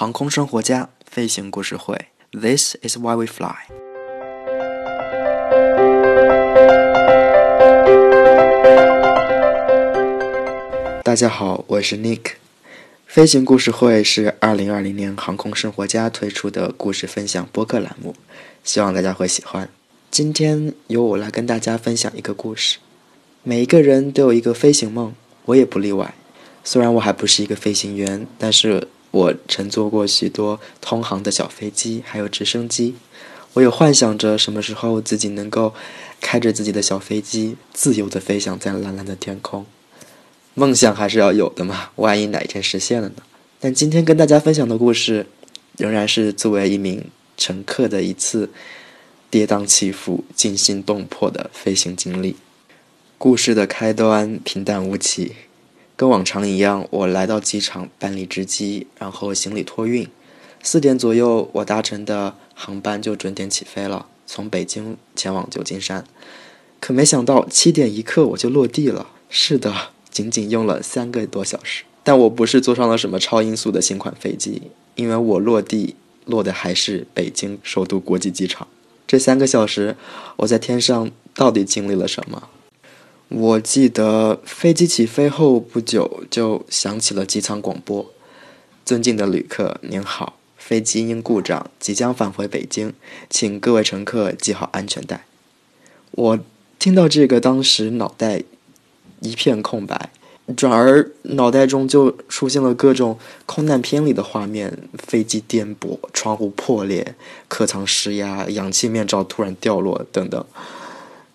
航空生活家飞行故事会，This is why we fly。大家好，我是 Nick。飞行故事会是二零二零年航空生活家推出的故事分享播客栏目，希望大家会喜欢。今天由我来跟大家分享一个故事。每一个人都有一个飞行梦，我也不例外。虽然我还不是一个飞行员，但是我乘坐过许多通航的小飞机，还有直升机。我有幻想着什么时候自己能够开着自己的小飞机，自由的飞翔在蓝蓝的天空。梦想还是要有的嘛，万一哪一天实现了呢？但今天跟大家分享的故事，仍然是作为一名乘客的一次跌宕起伏、惊心动魄的飞行经历。故事的开端平淡无奇。跟往常一样，我来到机场办理值机，然后行李托运。四点左右，我搭乘的航班就准点起飞了，从北京前往旧金山。可没想到，七点一刻我就落地了。是的，仅仅用了三个多小时。但我不是坐上了什么超音速的新款飞机，因为我落地落的还是北京首都国际机场。这三个小时，我在天上到底经历了什么？我记得飞机起飞后不久就响起了机舱广播：“尊敬的旅客，您好，飞机因故障即将返回北京，请各位乘客系好安全带。”我听到这个，当时脑袋一片空白，转而脑袋中就出现了各种空难片里的画面：飞机颠簸、窗户破裂、客舱失压、氧气面罩突然掉落等等。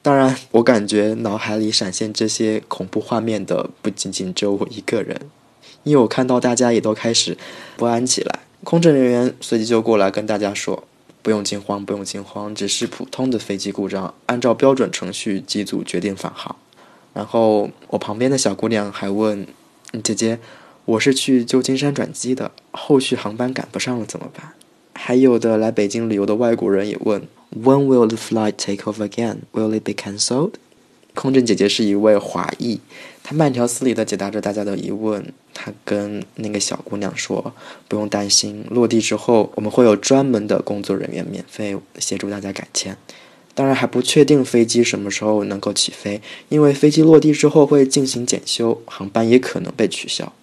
当然，我感觉脑海里闪现这些恐怖画面的不仅仅只有我一个人，因为我看到大家也都开始不安起来。空乘人员随即就过来跟大家说：“不用惊慌，不用惊慌，只是普通的飞机故障，按照标准程序，机组决定返航。”然后我旁边的小姑娘还问：“姐姐，我是去旧金山转机的，后续航班赶不上了怎么办？”还有的来北京旅游的外国人也问。When will the flight take off again? Will it be cancelled? 空乘姐姐是一位华裔，她慢条斯理地解答着大家的疑问。她跟那个小姑娘说：“不用担心，落地之后我们会有专门的工作人员免费协助大家改签。当然还不确定飞机什么时候能够起飞，因为飞机落地之后会进行检修，航班也可能被取消。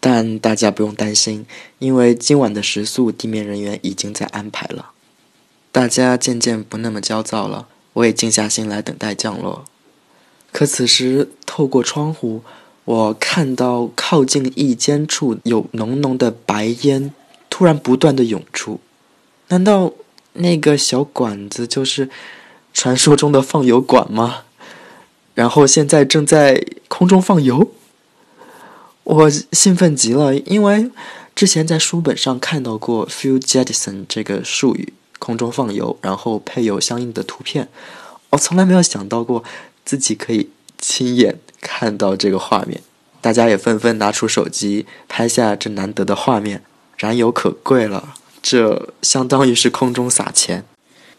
但大家不用担心，因为今晚的食宿地面人员已经在安排了。”大家渐渐不那么焦躁了，我也静下心来等待降落。可此时，透过窗户，我看到靠近翼尖处有浓浓的白烟，突然不断的涌出。难道那个小管子就是传说中的放油管吗？然后现在正在空中放油？我兴奋极了，因为之前在书本上看到过 “fuel jettison” 这个术语。空中放油，然后配有相应的图片。我从来没有想到过自己可以亲眼看到这个画面。大家也纷纷拿出手机拍下这难得的画面。燃油可贵了，这相当于是空中撒钱。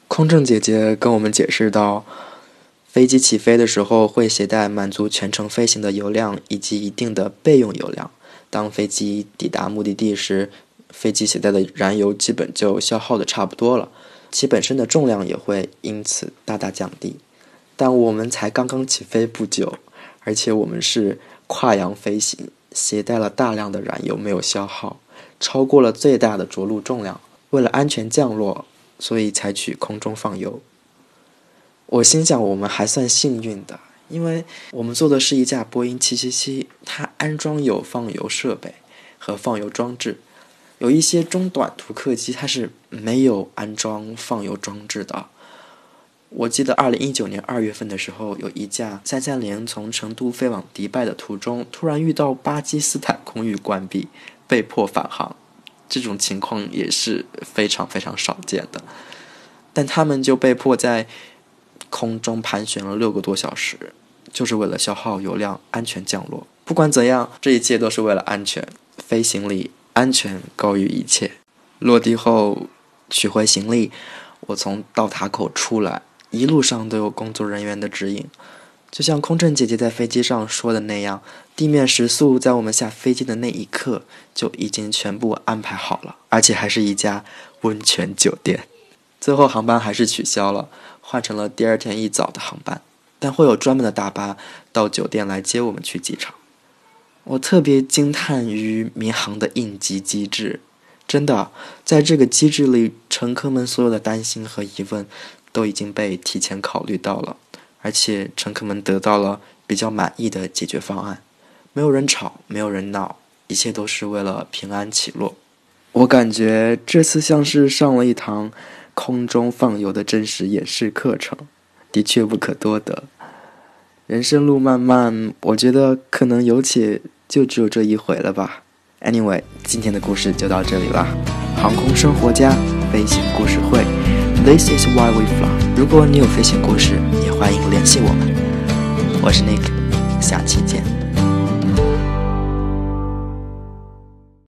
空乘姐姐跟我们解释到，飞机起飞的时候会携带满足全程飞行的油量以及一定的备用油量。当飞机抵达目的地时，飞机携带的燃油基本就消耗的差不多了，其本身的重量也会因此大大降低。但我们才刚刚起飞不久，而且我们是跨洋飞行，携带了大量的燃油没有消耗，超过了最大的着陆重量。为了安全降落，所以采取空中放油。我心想，我们还算幸运的，因为我们坐的是一架波音777，它安装有放油设备和放油装置。有一些中短途客机，它是没有安装放油装置的。我记得二零一九年二月份的时候，有一架三三零从成都飞往迪拜的途中，突然遇到巴基斯坦空域关闭，被迫返航。这种情况也是非常非常少见的。但他们就被迫在空中盘旋了六个多小时，就是为了消耗油量，安全降落。不管怎样，这一切都是为了安全飞行里。安全高于一切。落地后取回行李，我从到塔口出来，一路上都有工作人员的指引。就像空乘姐姐在飞机上说的那样，地面食宿在我们下飞机的那一刻就已经全部安排好了，而且还是一家温泉酒店。最后航班还是取消了，换成了第二天一早的航班，但会有专门的大巴到酒店来接我们去机场。我特别惊叹于民航的应急机制，真的，在这个机制里，乘客们所有的担心和疑问都已经被提前考虑到了，而且乘客们得到了比较满意的解决方案。没有人吵，没有人闹，一切都是为了平安起落。我感觉这次像是上了一堂空中放油的真实演示课程，的确不可多得。人生路漫漫，我觉得可能有且就只有这一回了吧。Anyway，今天的故事就到这里了。航空生活家飞行故事会，This is why we fly。如果你有飞行故事，也欢迎联系我们。我是 Nick，下期见。